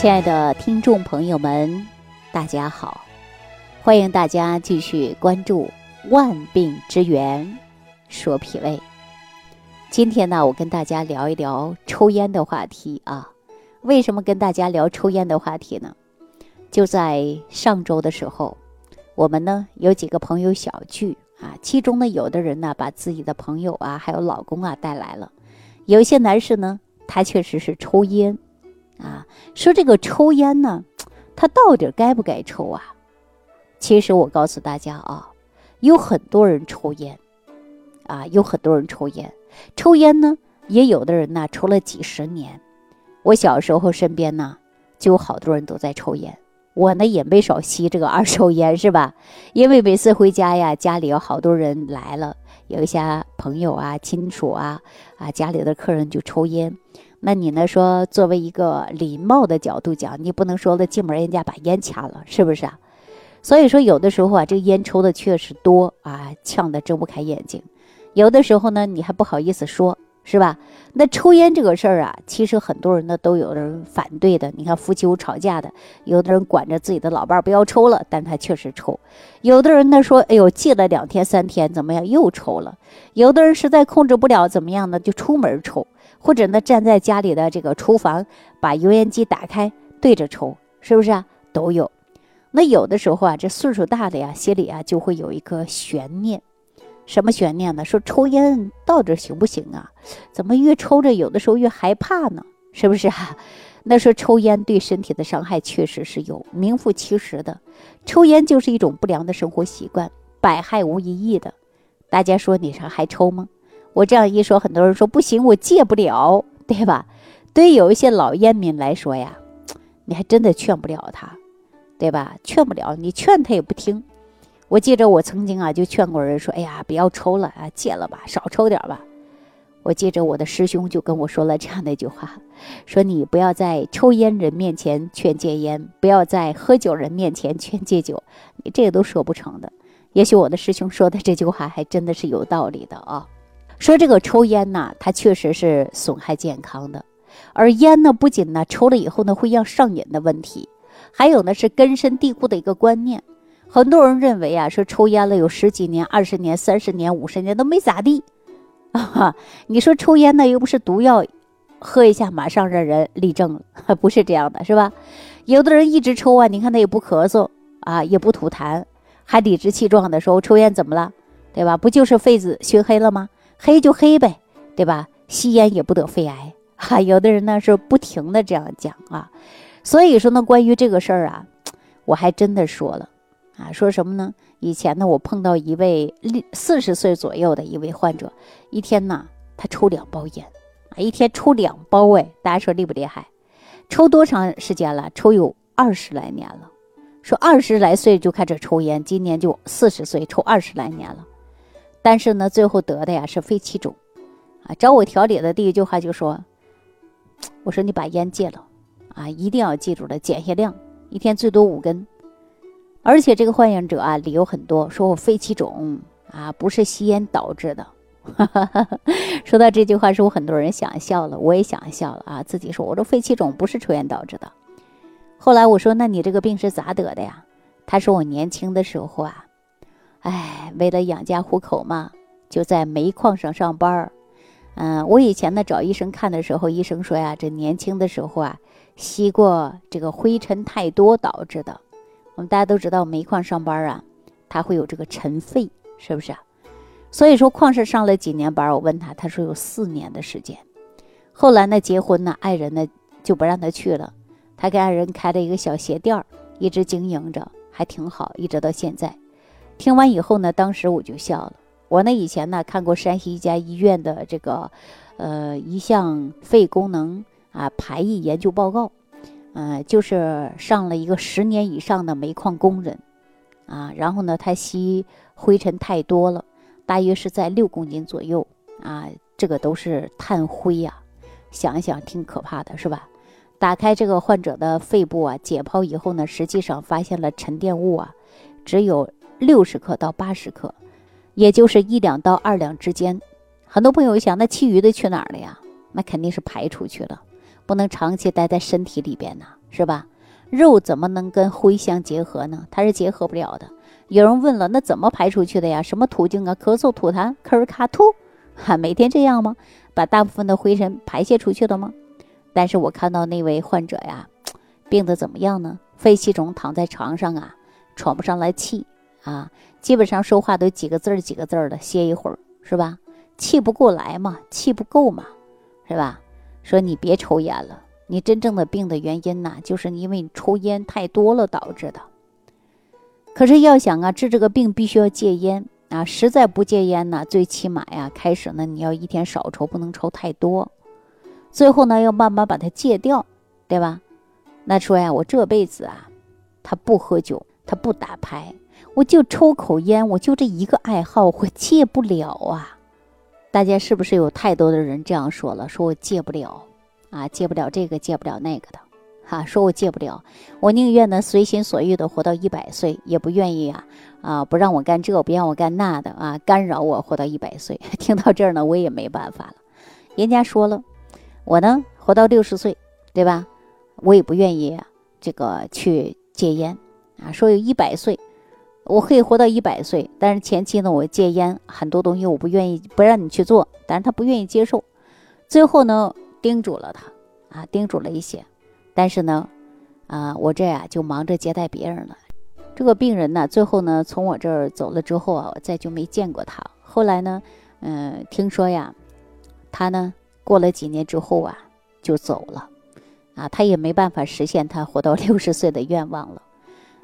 亲爱的听众朋友们，大家好！欢迎大家继续关注《万病之源说脾胃》。今天呢，我跟大家聊一聊抽烟的话题啊。为什么跟大家聊抽烟的话题呢？就在上周的时候，我们呢有几个朋友小聚啊，其中呢有的人呢把自己的朋友啊，还有老公啊带来了。有一些男士呢，他确实是抽烟。啊，说这个抽烟呢，他到底该不该抽啊？其实我告诉大家啊，有很多人抽烟，啊，有很多人抽烟。抽烟呢，也有的人呢抽了几十年。我小时候身边呢，就有好多人都在抽烟。我呢也没少吸这个二手烟，是吧？因为每次回家呀，家里有好多人来了，有一些朋友啊、亲属啊，啊，家里的客人就抽烟。那你呢？说作为一个礼貌的角度讲，你不能说了进门人家把烟掐了，是不是啊？所以说有的时候啊，这个烟抽的确实多啊，呛得睁不开眼睛。有的时候呢，你还不好意思说，是吧？那抽烟这个事儿啊，其实很多人呢都有人反对的。你看夫妻有吵架的，有的人管着自己的老伴儿不要抽了，但他确实抽。有的人呢说，哎呦，戒了两天三天怎么样又抽了？有的人实在控制不了，怎么样呢？就出门抽。或者呢，站在家里的这个厨房，把油烟机打开对着抽，是不是啊？都有。那有的时候啊，这岁数大的呀，心里啊就会有一个悬念，什么悬念呢？说抽烟到底行不行啊？怎么越抽着有的时候越害怕呢？是不是啊？那说抽烟对身体的伤害确实是有名副其实的，抽烟就是一种不良的生活习惯，百害无一益的。大家说你啥还抽吗？我这样一说，很多人说不行，我戒不了，对吧？对于有一些老烟民来说呀，你还真的劝不了他，对吧？劝不了，你劝他也不听。我记着我曾经啊，就劝过人说：“哎呀，不要抽了啊，戒了吧，少抽点吧。”我记着我的师兄就跟我说了这样的一句话，说：“你不要在抽烟人面前劝戒烟，不要在喝酒人面前劝戒酒，你这个都说不成的。”也许我的师兄说的这句话还真的是有道理的啊。说这个抽烟呢，它确实是损害健康的，而烟呢，不仅呢抽了以后呢会让上瘾的问题，还有呢是根深蒂固的一个观念。很多人认为啊，说抽烟了有十几年、二十年、三十年、五十年都没咋地，啊哈，你说抽烟呢又不是毒药，喝一下马上让人立正了，不是这样的，是吧？有的人一直抽啊，你看他也不咳嗽啊，也不吐痰，还理直气壮的说抽烟怎么了，对吧？不就是肺子熏黑了吗？黑就黑呗，对吧？吸烟也不得肺癌哈。有的人呢是不停的这样讲啊，所以说呢，关于这个事儿啊，我还真的说了啊，说什么呢？以前呢，我碰到一位四十岁左右的一位患者，一天呢，他抽两包烟啊，一天抽两包哎，大家说厉不厉害？抽多长时间了？抽有二十来年了。说二十来岁就开始抽烟，今年就四十岁，抽二十来年了。但是呢，最后得的呀是肺气肿，啊，找我调理的第一句话就说：“ 我说你把烟戒了，啊，一定要记住了，减下量，一天最多五根。而且这个患者啊，理由很多，说我肺气肿啊，不是吸烟导致的。说到这句话，是我很多人想笑了，我也想笑了啊，自己说我这肺气肿不是抽烟导致的。后来我说，那你这个病是咋得的呀？他说我年轻的时候啊。”哎，为了养家糊口嘛，就在煤矿上上班儿。嗯，我以前呢找医生看的时候，医生说呀，这年轻的时候啊，吸过这个灰尘太多导致的。我们大家都知道，煤矿上班啊，他会有这个尘肺，是不是啊？所以说，矿上上了几年班，我问他，他说有四年的时间。后来呢，结婚呢，爱人呢就不让他去了，他给爱人开了一个小鞋店儿，一直经营着，还挺好，一直到现在。听完以后呢，当时我就笑了。我呢以前呢看过山西一家医院的这个，呃一项肺功能啊排异研究报告，嗯，就是上了一个十年以上的煤矿工人，啊，然后呢他吸灰尘太多了，大约是在六公斤左右啊，这个都是碳灰呀，想一想挺可怕的，是吧？打开这个患者的肺部啊，解剖以后呢，实际上发现了沉淀物啊，只有。六十克到八十克，也就是一两到二两之间。很多朋友想，那其余的去哪儿了呀？那肯定是排出去了，不能长期待在身体里边呢，是吧？肉怎么能跟灰相结合呢？它是结合不了的。有人问了，那怎么排出去的呀？什么途径啊？咳嗽、吐痰、咳儿卡吐，哈，每天这样吗？把大部分的灰尘排泄出去了吗？但是我看到那位患者呀，病得怎么样呢？肺气肿，躺在床上啊，喘不上来气啊，基本上说话都几个字儿几个字儿的，歇一会儿是吧？气不过来嘛，气不够嘛，是吧？说你别抽烟了，你真正的病的原因呢，就是因为你抽烟太多了导致的。可是要想啊治这个病，必须要戒烟啊！实在不戒烟呢，最起码呀，开始呢你要一天少抽，不能抽太多。最后呢，要慢慢把它戒掉，对吧？那说呀，我这辈子啊，他不喝酒，他不打牌，我就抽口烟，我就这一个爱好，我戒不了啊！大家是不是有太多的人这样说了？说我戒不了啊，戒不了这个，戒不了那个的。哈，说我戒不了，我宁愿呢随心所欲的活到一百岁，也不愿意啊啊不让我干这，不让我干那的啊，干扰我活到一百岁。听到这儿呢，我也没办法了。人家说了，我呢活到六十岁，对吧？我也不愿意这个去戒烟啊。说有一百岁，我可以活到一百岁，但是前期呢，我戒烟很多东西我不愿意，不让你去做，但是他不愿意接受。最后呢，叮嘱了他啊，叮嘱了一些。但是呢，啊，我这呀就忙着接待别人了。这个病人呢，最后呢从我这儿走了之后啊，我再就没见过他。后来呢，嗯，听说呀，他呢过了几年之后啊就走了，啊，他也没办法实现他活到六十岁的愿望了。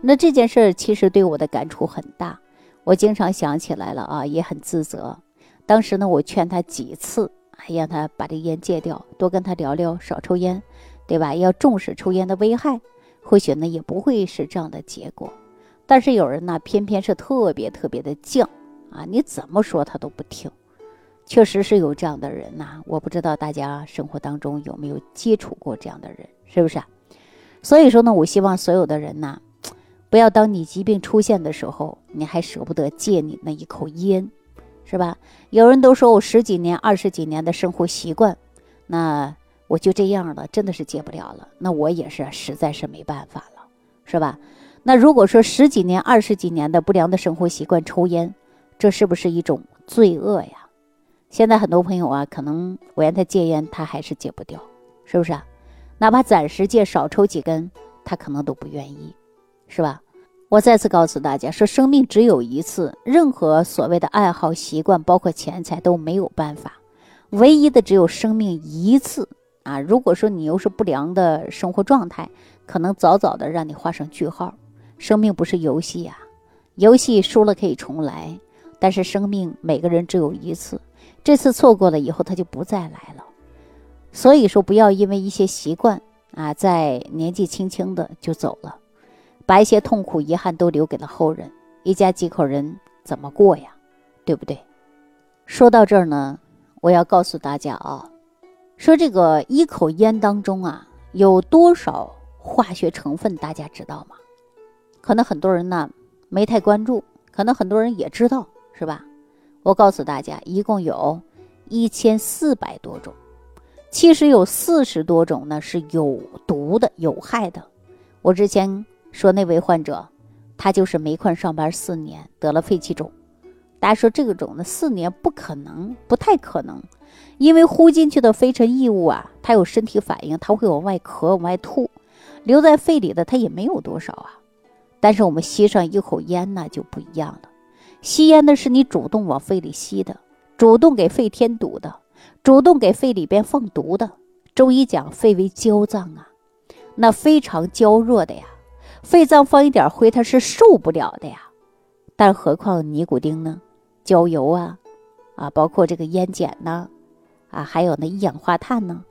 那这件事儿其实对我的感触很大，我经常想起来了啊，也很自责。当时呢，我劝他几次，还让他把这烟戒掉，多跟他聊聊，少抽烟。对吧？要重视抽烟的危害，或许呢也不会是这样的结果。但是有人呢，偏偏是特别特别的犟啊！你怎么说他都不听。确实是有这样的人呐，我不知道大家生活当中有没有接触过这样的人，是不是？所以说呢，我希望所有的人呐，不要当你疾病出现的时候，你还舍不得戒你那一口烟，是吧？有人都说我十几年、二十几年的生活习惯，那。我就这样了，真的是戒不了了。那我也是，实在是没办法了，是吧？那如果说十几年、二十几年的不良的生活习惯，抽烟，这是不是一种罪恶呀？现在很多朋友啊，可能我让他戒烟，他还是戒不掉，是不是啊？哪怕暂时戒，少抽几根，他可能都不愿意，是吧？我再次告诉大家，说生命只有一次，任何所谓的爱好、习惯，包括钱财都没有办法，唯一的只有生命一次。啊，如果说你又是不良的生活状态，可能早早的让你画上句号。生命不是游戏呀，游戏输了可以重来，但是生命每个人只有一次，这次错过了以后他就不再来了。所以说，不要因为一些习惯啊，在年纪轻轻的就走了，把一些痛苦遗憾都留给了后人。一家几口人怎么过呀？对不对？说到这儿呢，我要告诉大家啊。说这个一口烟当中啊，有多少化学成分？大家知道吗？可能很多人呢没太关注，可能很多人也知道，是吧？我告诉大家，一共有一千四百多种，其实有四十多种呢是有毒的、有害的。我之前说那位患者，他就是煤矿上班四年，得了肺气肿。大家说这个种呢，四年不可能，不太可能。因为呼进去的飞尘异物啊，它有身体反应，它会往外咳、往外吐，留在肺里的它也没有多少啊。但是我们吸上一口烟呢就不一样了，吸烟的是你主动往肺里吸的，主动给肺添堵的，主动给肺里边放毒的。中医讲肺为焦脏啊，那非常娇弱的呀，肺脏放一点灰它是受不了的呀。但何况尼古丁呢，焦油啊，啊，包括这个烟碱呢。啊，还有那一氧化碳呢，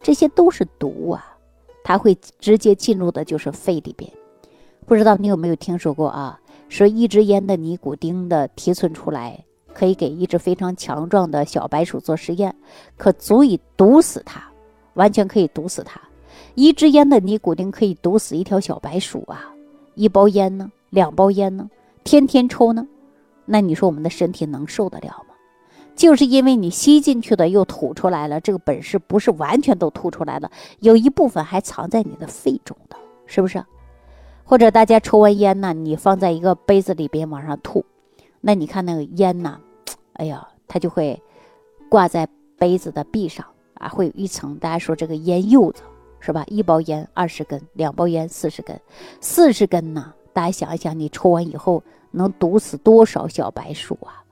这些都是毒啊，它会直接进入的就是肺里边。不知道你有没有听说过啊？说一支烟的尼古丁的提纯出来，可以给一只非常强壮的小白鼠做实验，可足以毒死它，完全可以毒死它。一支烟的尼古丁可以毒死一条小白鼠啊！一包烟呢，两包烟呢，天天抽呢，那你说我们的身体能受得了吗？就是因为你吸进去的又吐出来了，这个本事不是完全都吐出来了，有一部分还藏在你的肺中的，是不是？或者大家抽完烟呢，你放在一个杯子里边往上吐，那你看那个烟呢，哎呀，它就会挂在杯子的壁上啊，会有一层。大家说这个烟柚子是吧？一包烟二十根，两包烟四十根，四十根呢？大家想一想，你抽完以后能毒死多少小白鼠啊？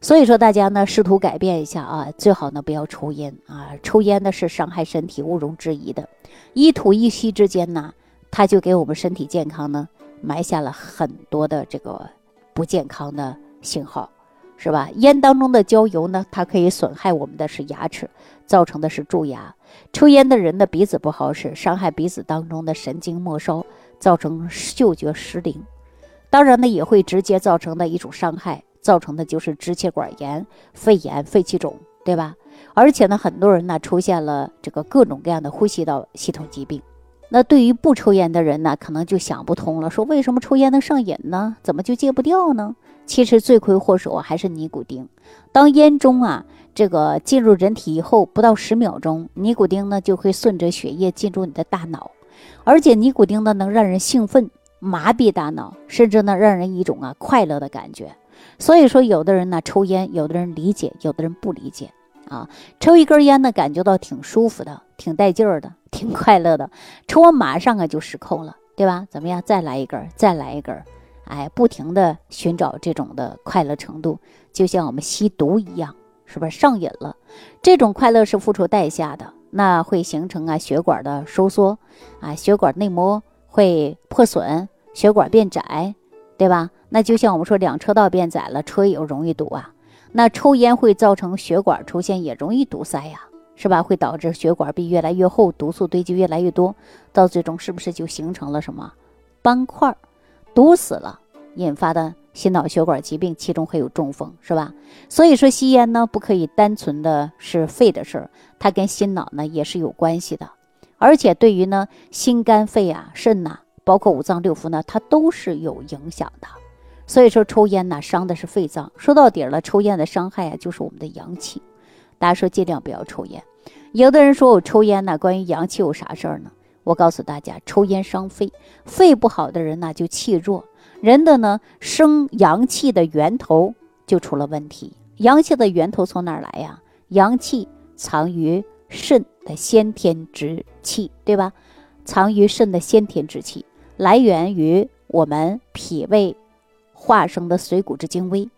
所以说，大家呢试图改变一下啊，最好呢不要抽烟啊！抽烟呢是伤害身体，毋庸置疑的。一吐一吸之间呢，它就给我们身体健康呢埋下了很多的这个不健康的信号，是吧？烟当中的焦油呢，它可以损害我们的是牙齿，造成的是蛀牙。抽烟的人的鼻子不好使，伤害鼻子当中的神经末梢，造成嗅觉失灵。当然呢，也会直接造成的一种伤害。造成的就是支气管炎、肺炎、肺气肿，对吧？而且呢，很多人呢出现了这个各种各样的呼吸道系统疾病。那对于不抽烟的人呢，可能就想不通了，说为什么抽烟能上瘾呢？怎么就戒不掉呢？其实罪魁祸首还是尼古丁。当烟中啊这个进入人体以后，不到十秒钟，尼古丁呢就会顺着血液进入你的大脑，而且尼古丁呢能让人兴奋、麻痹大脑，甚至呢让人一种啊快乐的感觉。所以说，有的人呢抽烟，有的人理解，有的人不理解啊。抽一根烟呢，感觉到挺舒服的，挺带劲儿的，挺快乐的。抽完马上啊就失控了，对吧？怎么样？再来一根，再来一根，哎，不停的寻找这种的快乐程度，就像我们吸毒一样，是不是上瘾了？这种快乐是付出代价的，那会形成啊血管的收缩，啊血管内膜会破损，血管变窄，对吧？那就像我们说，两车道变窄了，车也容易堵啊。那抽烟会造成血管出现，也容易堵塞呀，是吧？会导致血管壁越来越厚，毒素堆积越来越多，到最终是不是就形成了什么斑块，堵死了，引发的心脑血管疾病，其中还有中风，是吧？所以说吸烟呢，不可以单纯的是肺的事儿，它跟心脑呢也是有关系的，而且对于呢心肝肺啊、肾呐，包括五脏六腑呢，它都是有影响的。所以说，抽烟呢伤的是肺脏。说到底了，抽烟的伤害啊就是我们的阳气。大家说尽量不要抽烟。有的人说我抽烟呢，关于阳气有啥事儿呢？我告诉大家，抽烟伤肺，肺不好的人呢就气弱，人的呢生阳气的源头就出了问题。阳气的源头从哪儿来呀？阳气藏于肾的先天之气，对吧？藏于肾的先天之气，来源于我们脾胃。化生的水谷之精微，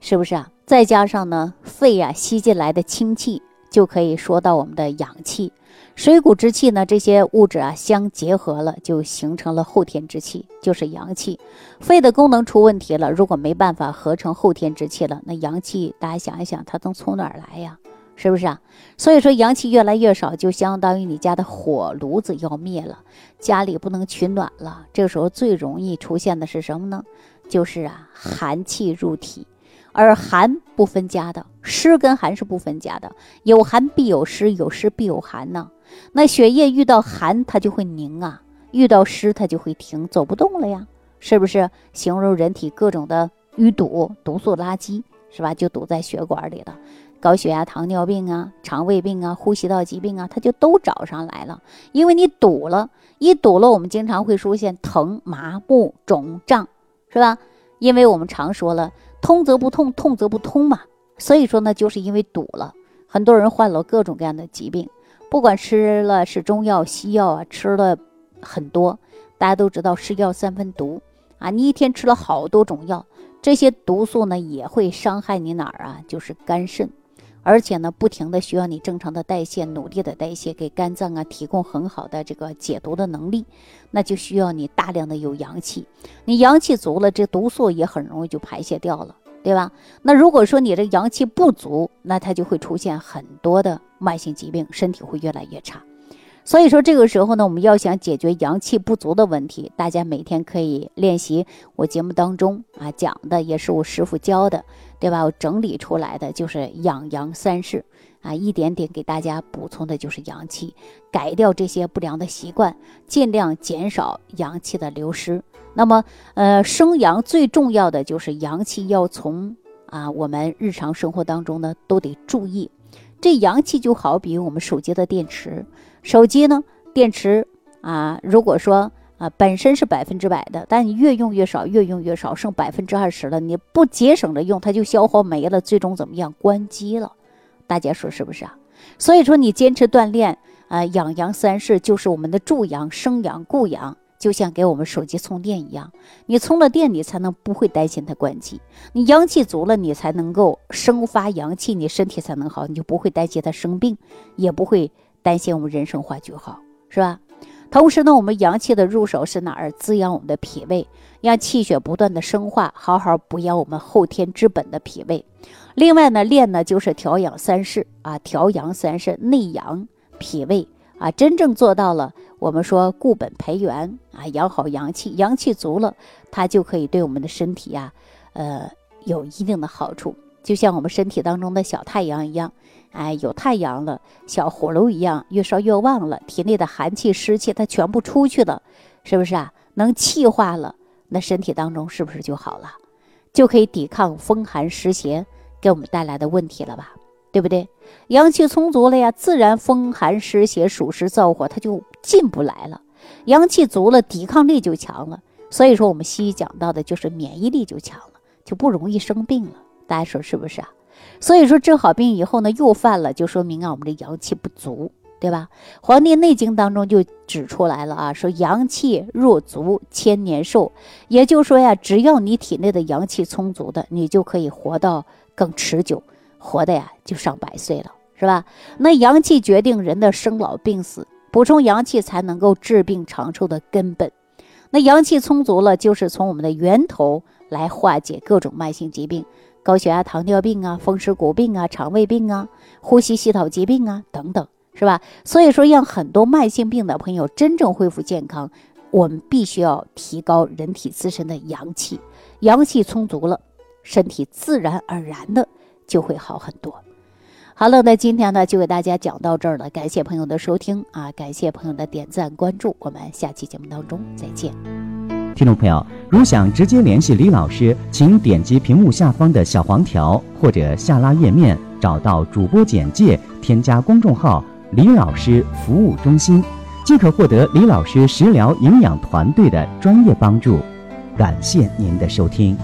是不是啊？再加上呢，肺啊吸进来的清气，就可以说到我们的阳气。水谷之气呢，这些物质啊相结合了，就形成了后天之气，就是阳气。肺的功能出问题了，如果没办法合成后天之气了，那阳气大家想一想，它能从哪儿来呀？是不是啊？所以说阳气越来越少，就相当于你家的火炉子要灭了，家里不能取暖了。这个时候最容易出现的是什么呢？就是啊，寒气入体，而寒不分家的，湿跟寒是不分家的，有寒必有湿，有湿必有寒呢。那血液遇到寒，它就会凝啊；遇到湿，它就会停，走不动了呀，是不是？形容人体各种的淤堵、毒素垃圾，是吧？就堵在血管里了，高血压、糖尿病啊、肠胃病啊、呼吸道疾病啊，它就都找上来了。因为你堵了，一堵了，我们经常会出现疼、麻木、肿胀。是吧？因为我们常说了，通则不痛，痛则不通嘛。所以说呢，就是因为堵了，很多人患了各种各样的疾病。不管吃了是中药、西药啊，吃了很多。大家都知道，是药三分毒啊。你一天吃了好多种药，这些毒素呢也会伤害你哪儿啊？就是肝肾。而且呢，不停的需要你正常的代谢，努力的代谢，给肝脏啊提供很好的这个解毒的能力，那就需要你大量的有阳气，你阳气足了，这毒素也很容易就排泄掉了，对吧？那如果说你的阳气不足，那它就会出现很多的慢性疾病，身体会越来越差。所以说这个时候呢，我们要想解决阳气不足的问题，大家每天可以练习我节目当中啊讲的，也是我师傅教的，对吧？我整理出来的就是养阳三式啊，一点点给大家补充的就是阳气，改掉这些不良的习惯，尽量减少阳气的流失。那么，呃，生阳最重要的就是阳气要从啊，我们日常生活当中呢都得注意。这阳气就好比我们手机的电池，手机呢电池啊，如果说啊本身是百分之百的，但你越用越少，越用越少，剩百分之二十了，你不节省着用，它就消耗没了，最终怎么样？关机了。大家说是不是啊？所以说你坚持锻炼啊，养阳三式就是我们的助阳、生阳、固阳。就像给我们手机充电一样，你充了电，你才能不会担心它关机。你阳气足了，你才能够生发阳气，你身体才能好，你就不会担心它生病，也不会担心我们人生化就好，是吧？同时呢，我们阳气的入手是哪儿？滋养我们的脾胃，让气血不断的生化，好好补养我们后天之本的脾胃。另外呢，练呢就是调养三式啊，调阳三式，内养脾胃啊，真正做到了。我们说固本培元啊，养好阳气，阳气足了，它就可以对我们的身体呀，呃，有一定的好处。就像我们身体当中的小太阳一样，哎，有太阳了，小火炉一样，越烧越旺了，体内的寒气湿气它全部出去了，是不是啊？能气化了，那身体当中是不是就好了？就可以抵抗风寒湿邪给我们带来的问题了吧？对不对？阳气充足了呀，自然风寒湿邪、暑湿燥火它就进不来了。阳气足了，抵抗力就强了。所以说，我们西医讲到的就是免疫力就强了，就不容易生病了。大家说是不是啊？所以说治好病以后呢，又犯了，就说明啊，我们的阳气不足，对吧？《黄帝内经》当中就指出来了啊，说阳气若足，千年寿。也就是说呀，只要你体内的阳气充足的，你就可以活到更持久。活的呀，就上百岁了，是吧？那阳气决定人的生老病死，补充阳气才能够治病长寿的根本。那阳气充足了，就是从我们的源头来化解各种慢性疾病，高血压、糖尿病啊，风湿骨病啊，肠胃病啊，呼吸系统疾病啊等等，是吧？所以说，让很多慢性病的朋友真正恢复健康，我们必须要提高人体自身的阳气，阳气充足了，身体自然而然的。就会好很多。好了，那今天呢就给大家讲到这儿了，感谢朋友的收听啊，感谢朋友的点赞关注，我们下期节目当中再见。听众朋友，如想直接联系李老师，请点击屏幕下方的小黄条或者下拉页面，找到主播简介，添加公众号“李老师服务中心”，即可获得李老师食疗营养团队的专业帮助。感谢您的收听。